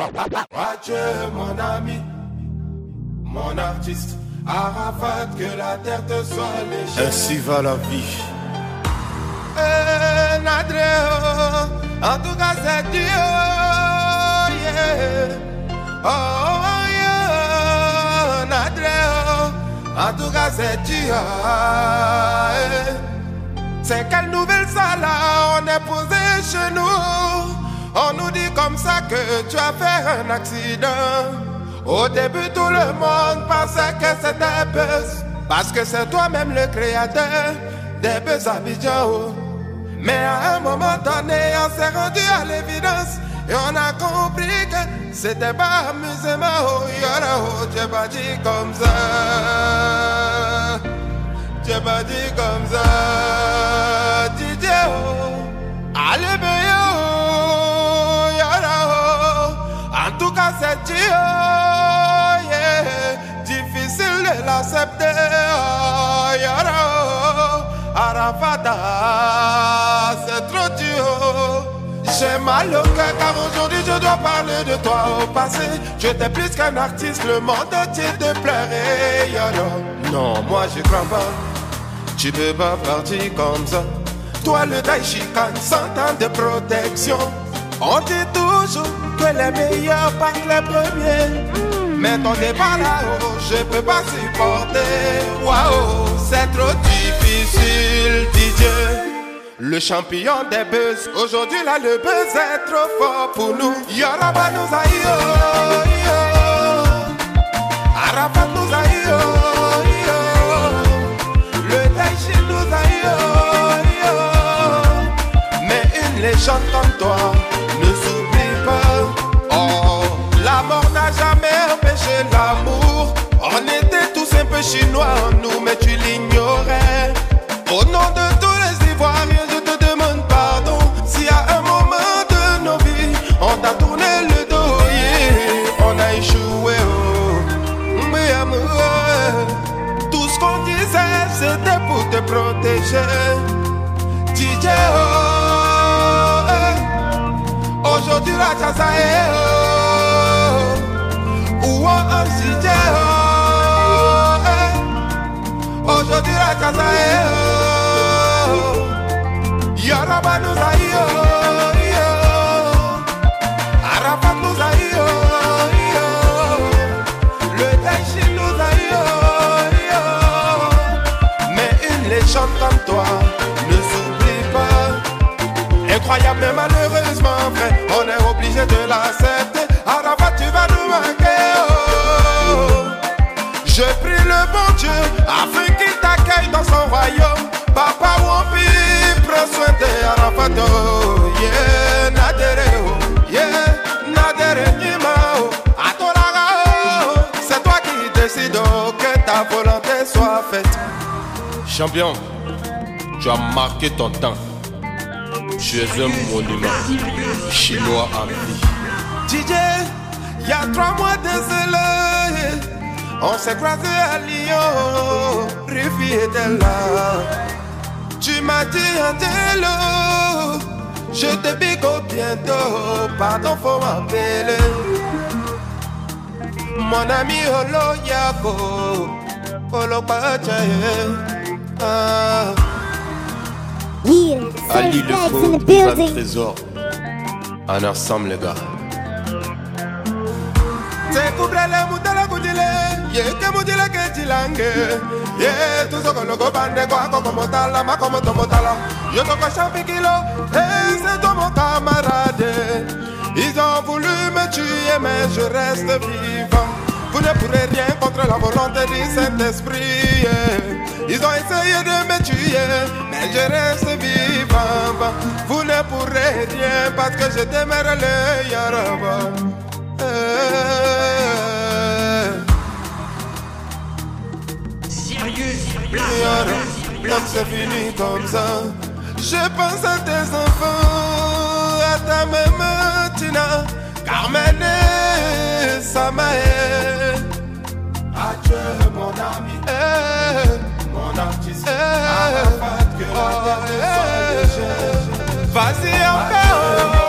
Adieu mon ami, mon artiste. Arafat, que la terre te soit légère. Ainsi va la vie. Eh, Nadreo, en tout cas c'est Dieu. Yeah. Oh, yeah. Nadreo, en tout cas c'est Dieu. Eh. C'est quelle nouvelle salle on est posé chez nous. On nous dit comme ça que tu as fait un accident. Au début, tout le monde pensait que c'était buzz. Parce que c'est toi-même le créateur des buzz Abidjan. Mais à un moment donné, on s'est rendu à l'évidence. Et on a compris que c'était pas amusement. Oh, yara, oh, tu pas dit comme ça. Tu pas dit comme ça. DJ, oh. Allez, Oh, yeah. Difficile de l'accepter. Oh, yara, oh. Arafata, c'est trop dur. J'ai mal au cœur car aujourd'hui je dois parler de toi au passé. Je t'ai plus qu'un artiste, le monde entier te pleurait. Yara. Non, moi je crois pas. Tu peux pas partir comme ça. Toi le Daishikan sans temps de protection. On dit toujours que les meilleurs partent les premiers. Mais ton départ là-haut, je peux pas supporter. Waouh, c'est trop difficile, DJ. Le champion des buzz, aujourd'hui là le buzz est trop fort pour nous. Yoraba nous a oh, yo. Arafat nous a yo. Le Daichi nous a yo. Mais une légende comme toi l'amour. On était tous un peu chinois Incroyable mais malheureusement vrai, on est obligé de l'accepter. Arafat tu vas nous manquer, oh. Je prie le bon Dieu afin qu'il t'accueille dans son royaume. Papa Wampi, prends soin de Arafat, oh, yeah, oh, yeah, oh, oh, c'est toi qui décides oh, que ta volonté soit faite. Champion, tu as marqué ton temps. Tu es un monument chinois en vie. DJ, il y a trois mois de cela, on s'est croisé à Lyon, Rufi était là. Tu m'as dit Angelo, je te bigo bientôt, pardon faut m'appeler. Mon ami Olo Yako, Olo Pachaye. Ah. Yeah, Ali le Ivan building. Trésor. En ensemble, les gars. sekubrele mutala kujile yeke mujile kejilange ye tusokoloko bande kwako komotala makomotomotala yotoko champikilo et c'est toi mon camarade ils ont voulu me tuer mais je reste vivant vous ne pourrez rien contre la volonté du Saint-Esprit yeah. Ils ont essayé de me tuer Mais je reste vivant. Vous ne pourrez rien Parce que je t'aimerai le Yaraba Comme c'est fini comme ça. Je pense à tes enfants À ta maman Tina. Carmen et Samae Adieu mon ami. Eh, artiste, à Vas-y, on fait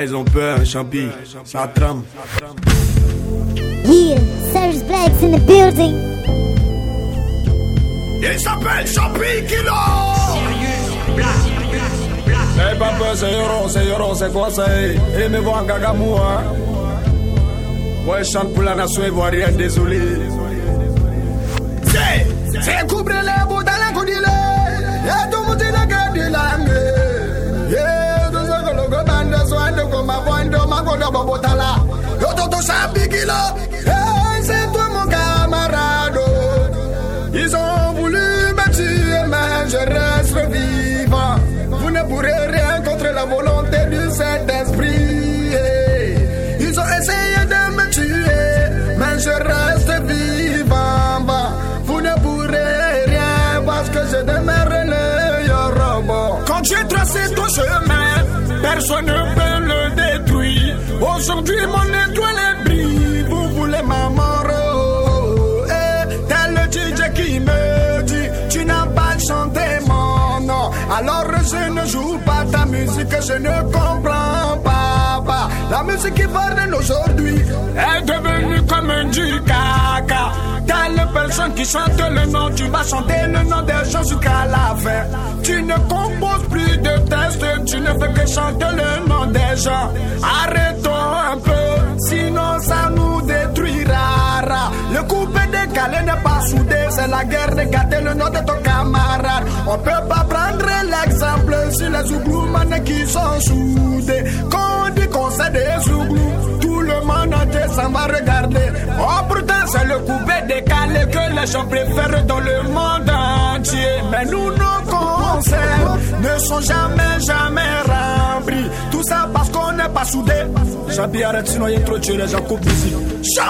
Ils ont peur, champi. Ça trame. Yeah, Serge Black's in the building. Il s'appelle Champi Kilo. Hey papa, c'est Yoro, c'est Yoro, c'est quoi ça Et me voir Gagamoua. Ouais, je chante pour la nation ivoirienne, désolé. C'est, c'est couvrir les c'est toi mon camarade. Ils ont voulu me tuer, mais je reste vivant. Vous ne pourrez rien contre la volonté du Saint-Esprit. Ils ont essayé de me tuer, mais je reste vivant. Vous ne pourrez rien parce que je demeure le robot. Quand j'ai tracé ton chemin, personne ne peut le. Aujourd'hui, mon étoile brille. Vous voulez ma mort. oh, eh, tel le DJ qui me dit Tu n'as pas chanté mon nom Alors je ne joue pas ta musique Je ne comprends pas. La musique qui parle aujourd'hui Est devenue comme un du caca Telle personne qui chante le nom Tu vas chanter le nom des gens jusqu'à la fin Tu ne composes plus de textes Tu ne fais que chanter le nom des gens Arrêtons un peu Sinon ça nous détruira. Le coupé décalé n'est pas soudé. C'est la guerre de gâter le nom de ton camarade. On peut pas prendre l'exemple Sur les Zougloumanes qui sont soudés. Quand on dit qu'on sait des Zouglous s'en va regarder. Oh pourtant c'est le coupé décalé Que les gens préfèrent dans le monde entier. Mais nous nos concerts Ne sont jamais jamais remplis. Tout ça parce qu'on n'est pas soudés. Champi arrête sinon il y a trop de tuer les gens coupe J'ai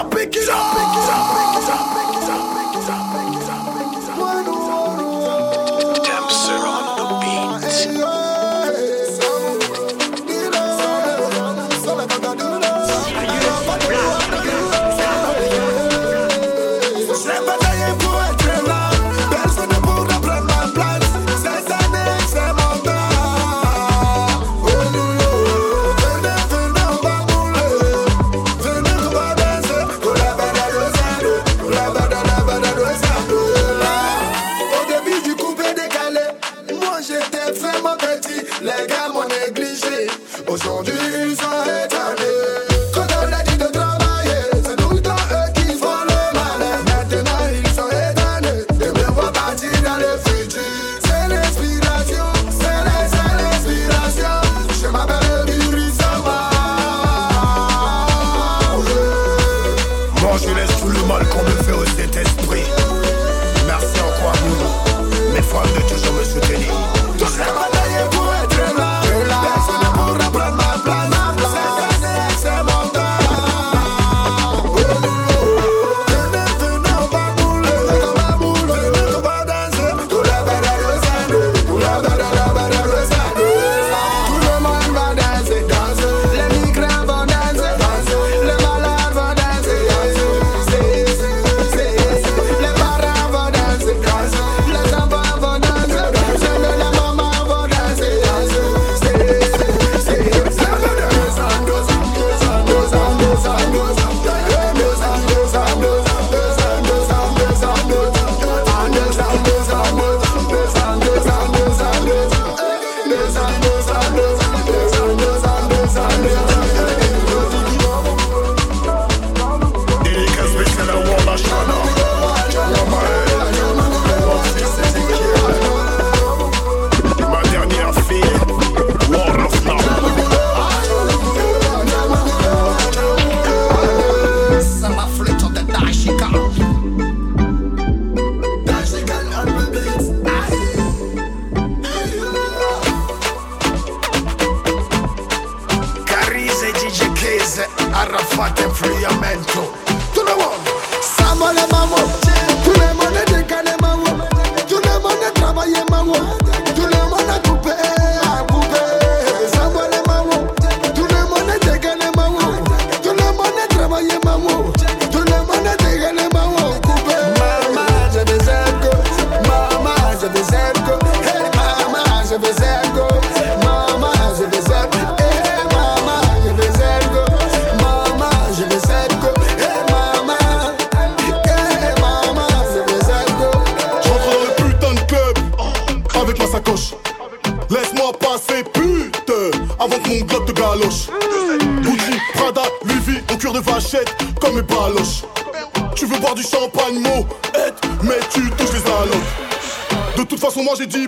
moi j'ai dit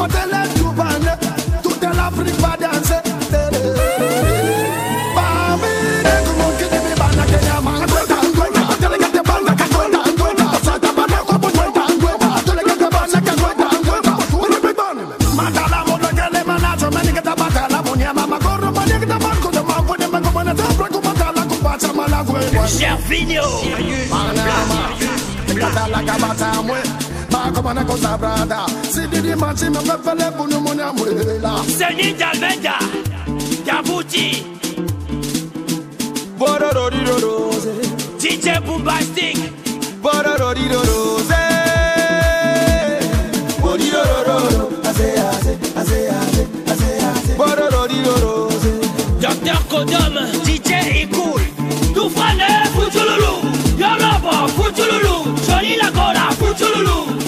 fatele cubane Toute la munya ba kama na kosa brada si didi machi me me fele bunu mo na mulela seni jalbeja jabuti bororo di rose DJ Bombastic bororo di rose bororo roro ase ase rose Docteur Futululu Yoruba Futululu Johnny Lagora Futululu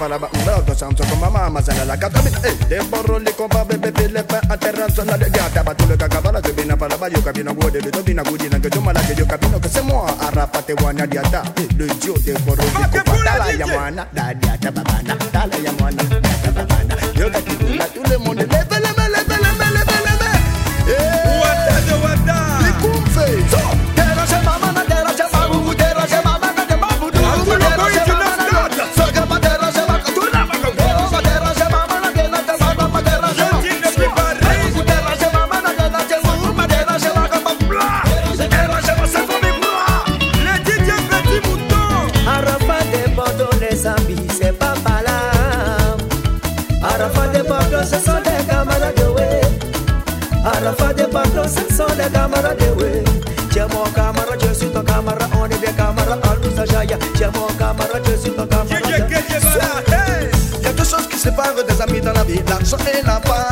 balaba Mrodo santo como mamá sana la cata Eh, de borro li compa bebe pile pa aterranzo la legata Batule cacabala te vina para bayo cabina Guode de tobina gudina que yo mala que yo cabino que se moa Arrapate guana diata Eh, de yo de borro li compa Dala yamana, da diata babana, dala yamana a mis dans la vie, l'argent et la part.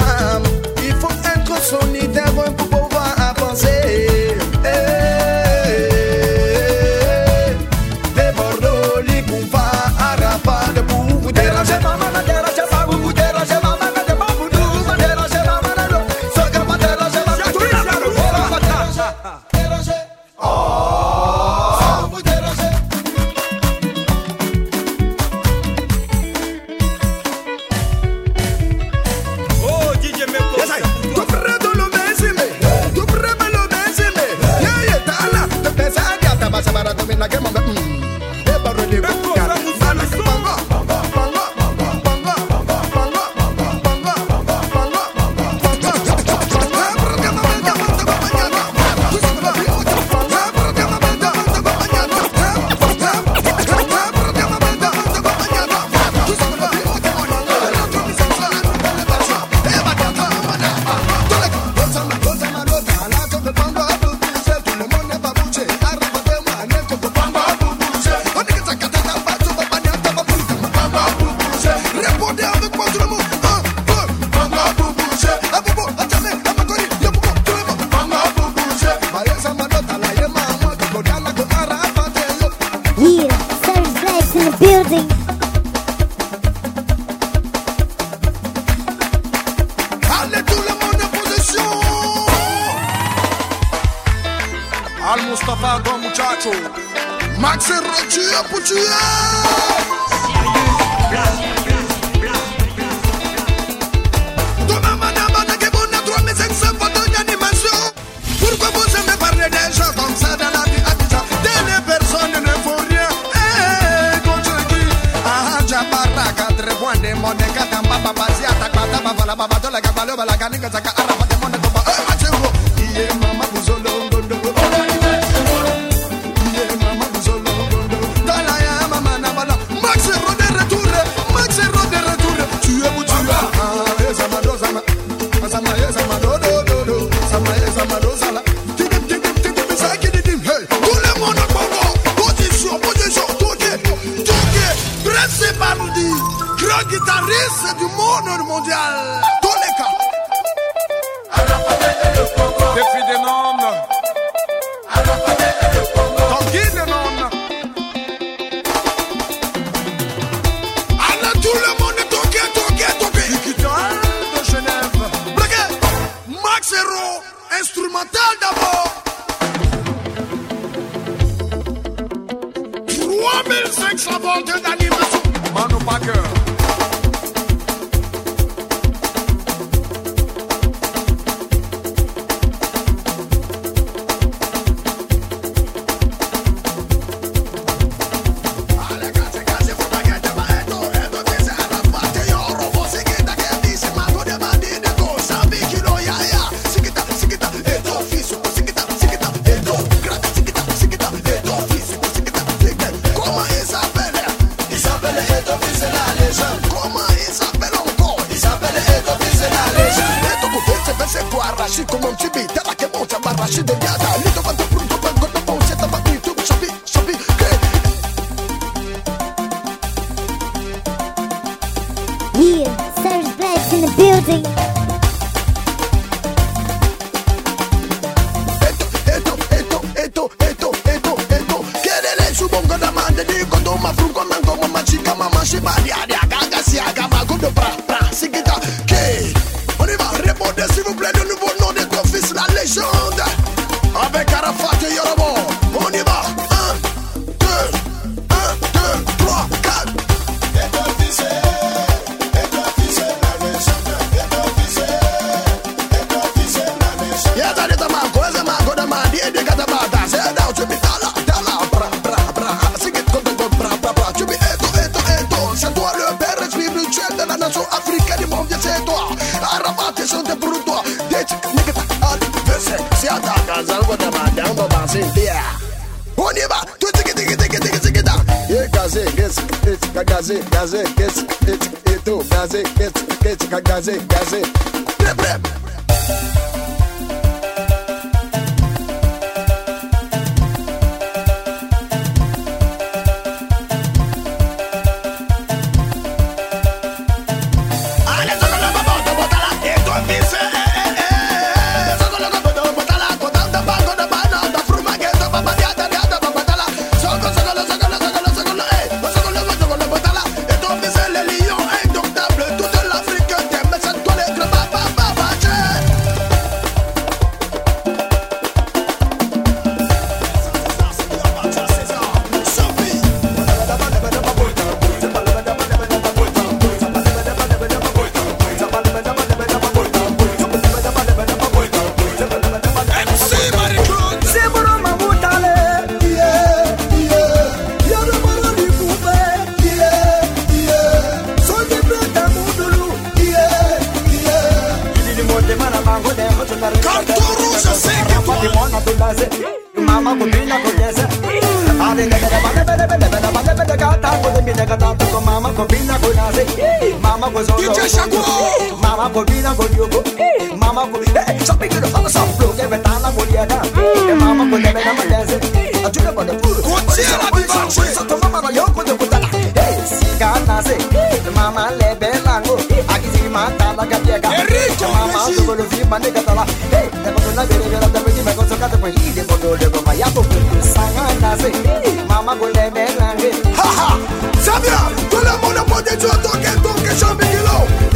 Rosso. Max et Roger pour tuer. Pourquoi vous la Ah, Papa, papa, si, attaque, papa, papa, la papa, la cabalo, la Manu Packer. bitch, nigga, all se Siata, casal com a madame, babá, sentia Oniba, tu tiki tiki tiki tiki tiki da Ye kaze, kes, kes, kagaze, kaze, kes, kes, eto, kaze, kes, kes, Mama Corina go Mama Corina Shopping to the house of blue They went down for you Mama Corina Mama Mama dancing I do the one of blue What's your happy song So to mama yoko de puta Hey Sika Mama lebe lango Akizi mata la Mama tuvo lo vi mande catala Hey Ema kuna bere bere Dame di me con socate pues Ide por Sanga Mama Corina lango Ha ha Sabia Todo el mundo puede Yo toque toque Yo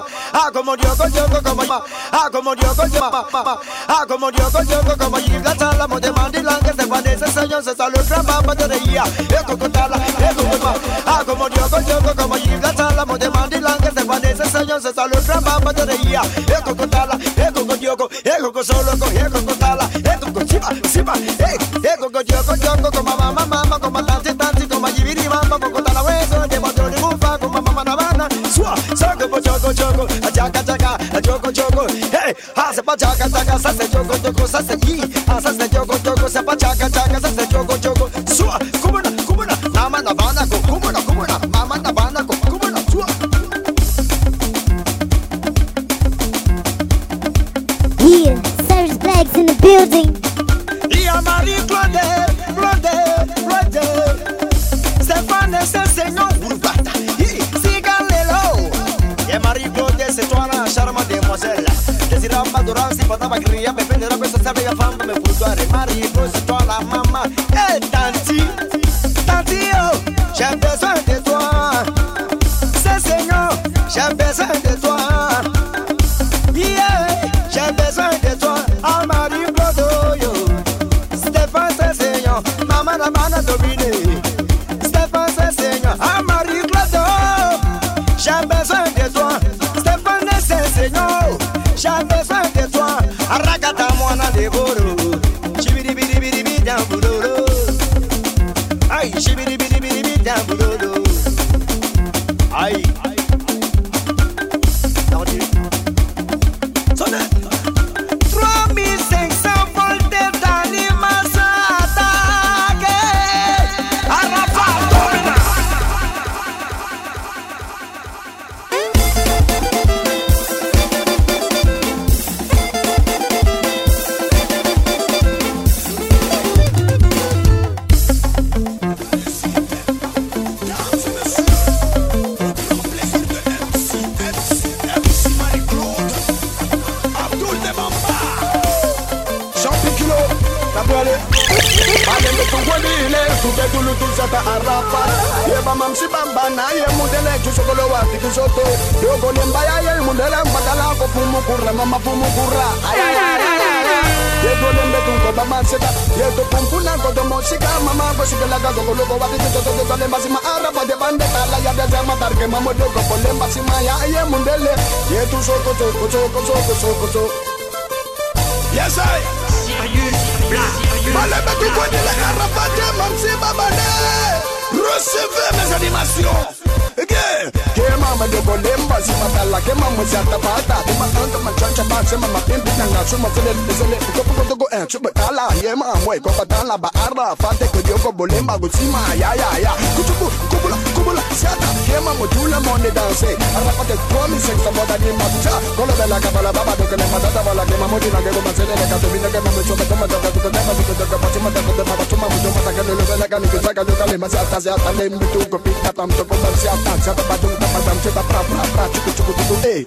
mamá, ah como Dios contigo como mamá, ah como Dios contigo mamá, ah como Dios contigo como y la sala mo de mandilán que se parece señor se salió trampa batería, es cocotala, es como ah como Dios contigo como y la sala mo de mandilán que se parece señor se salió trampa batería, es cocotala, es como Dios, es como solo, es como Hey, hace pachaca, chaca, se hace yogo, yogo, se se chaca, se Ria, bevendo la questa sabbia fama, mi butto a remare, così down. samba gutsima ya ya ya. Kutubu kubula kubula sata kema mutula monde danse arapate komi sexa bota ni mapcha kolo bela kabala baba doke ne matata bala kema modi na kego masele ne kato bina kema mutso kato mata kato kato mata kato kato mata mata kato mata tuma muto mata kato lo bela le eh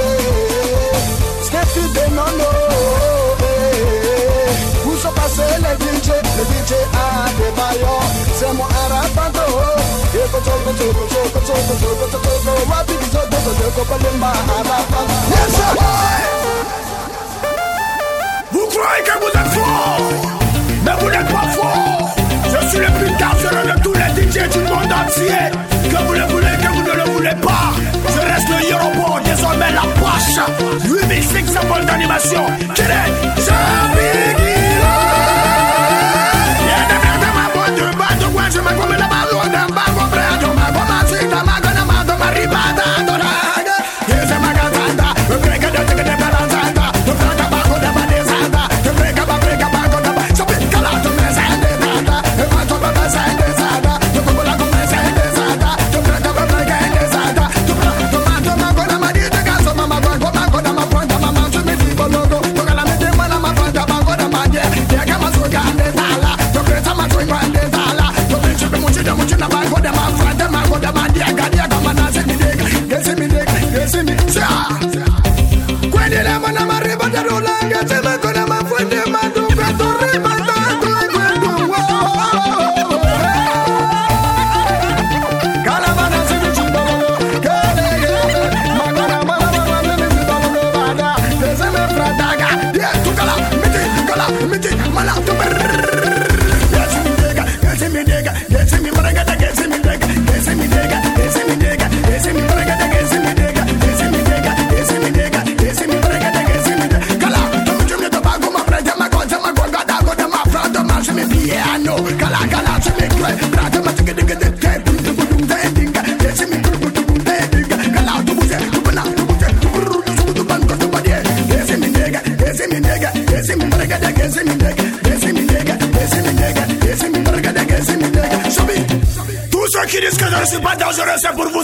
Step to they no know. Who's up as a DJ, the DJ at the bio. Semo Arapato. Yoko Toko Toko Toko Toko Toko Toko Toko Wapi Toko Toko Palimba Arapato. Yes, sir. Vous croyez que vous êtes fort, mais vous n'êtes. Je suis le plus carcéreux de tous les DJ du monde entier. Que vous le voulez, que vous ne le voulez pas. Je reste le Yorobo, désormais la poche. 8500 volts d'animation. Quel est Jean-Bigui Je me come la ballona, ma comprendo, ma conosci, ma conosco, ma ribada. Deus, eu recebo por você.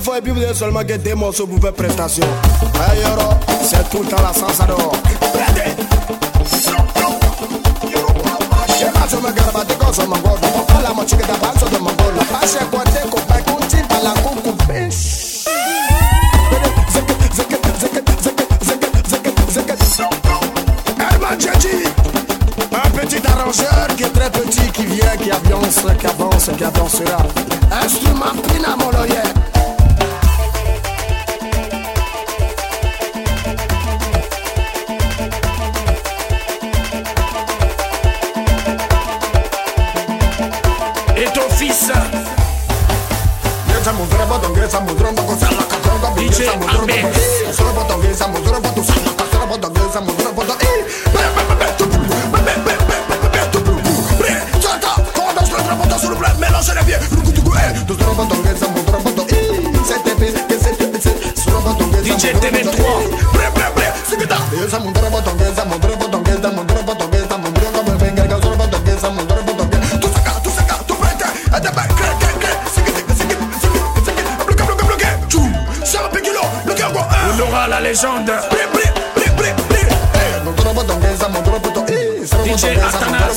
fois et puis vous avez seulement que des morceaux pour faire prestation. Ailleurs, c'est tout le temps la salsa dehors. Papala mo chica da banzo de mangolo Pasha kwa teko pa kunti pa la kuku bench Herman Djadji Un petit arrangeur qui est très petit Qui vient, qui avance, qui avance, qui avancera On aura la légende DJ Atanas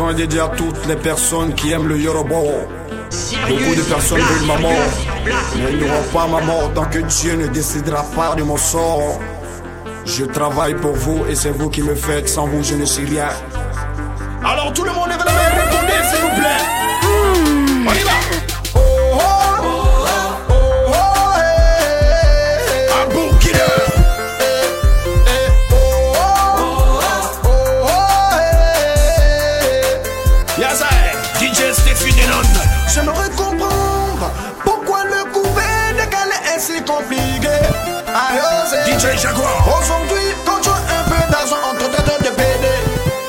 À toutes les personnes qui aiment le Yoruba. Beaucoup de personnes veulent ma mort. Mais ils n'auront pas ma mort tant que Dieu ne décidera pas de mon sort. Je travaille pour vous et c'est vous qui me faites. Sans vous, je ne suis rien. DJ Jaguar Aujourd'hui, quand tu as un peu d'argent entre tes deux de PD,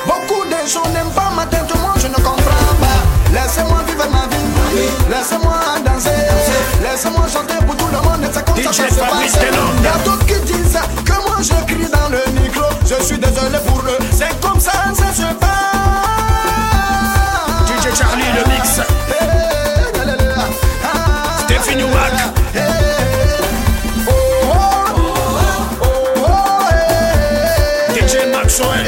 beaucoup de gens n'aiment pas ma tête, moi je ne comprends pas. Laissez-moi vivre ma vie, laissez-moi danser, laissez-moi chanter pour tout le monde, et c'est comme ça que ça se passe. Il y a d'autres qui disent que moi je crie dans le micro, je suis désolé pour eux, c'est comme ça que ça se passe. DJ Charlie le mix soin.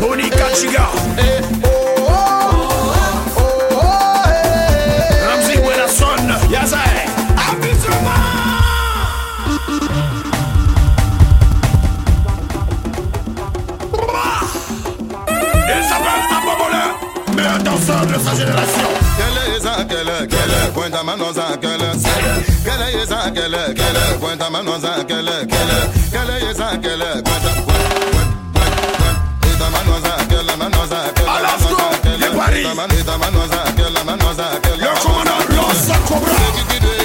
Monica Chiga. Ramsey Wilson. Yazai. Meilleur danseur de sa génération. Gueule, gueule, pointe ta main dans un gueule, gueule, gueule, gueule, pointe ta main dans man, hit a man, was a girl, a man, was a girl. You're coming out, lost a cobra.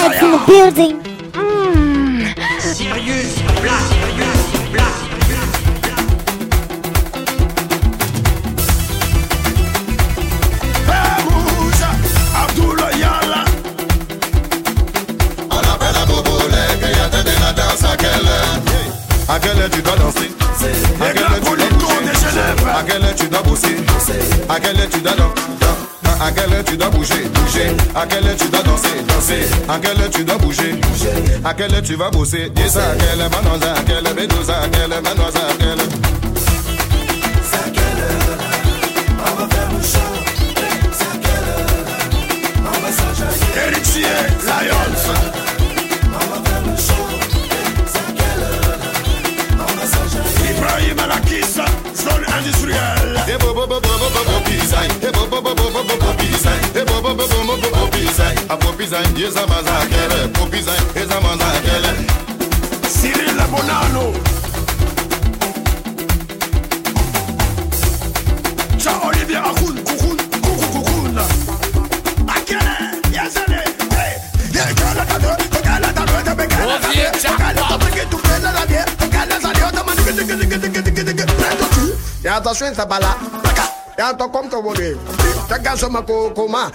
Black's in the building. Mm. Sirius Black, Sirius Black. À quelle heure? Tu dois danser? À quelle heure tu dois bouger À quelle heure tu dois bosser? À quelle heure tu dois danser? À quelle heure tu dois bouger, bouger. À quelle heure tu dois danser, danser. À quelle heure tu dois bouger, bouger. À quelle heure tu vas bosser. Dis ça, quelle manoza, quelle heure bédouza, à quelle manoza, quelle. C'est quelle heure On va faire le show C'est quelle heure On va s'enjailler Héritier, Lions. On va faire le show C'est quelle heure On va Ibrahim zone industrielle popizan yeza mazakele ya tokomka wode takasoma kokoma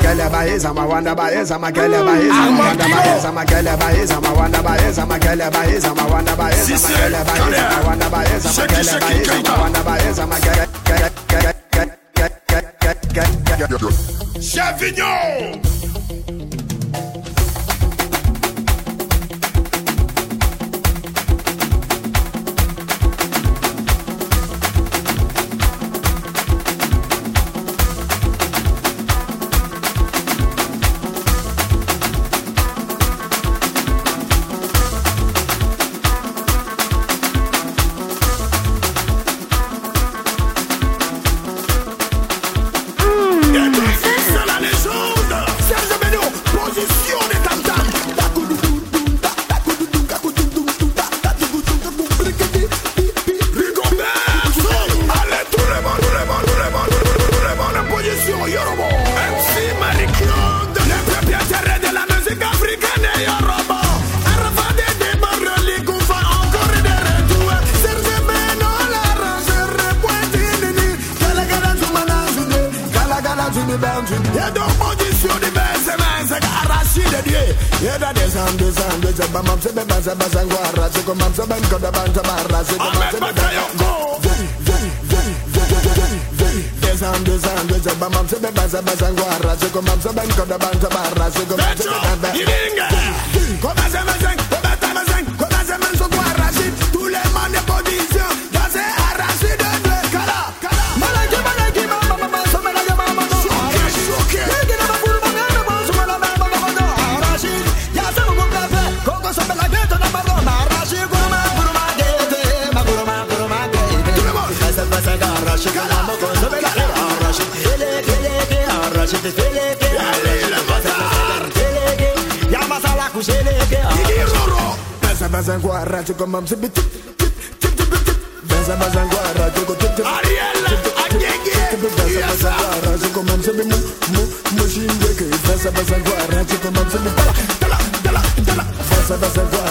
magele baheza Chavignon je te fais les gueux. Le bazar. Y'a ma sala couché les gueux. Roro. Baza baza tip. Tip tip tip. Go tip tip. Ariel. Anyege. Baza baza guarra, tala. Tala. Tala. Tala.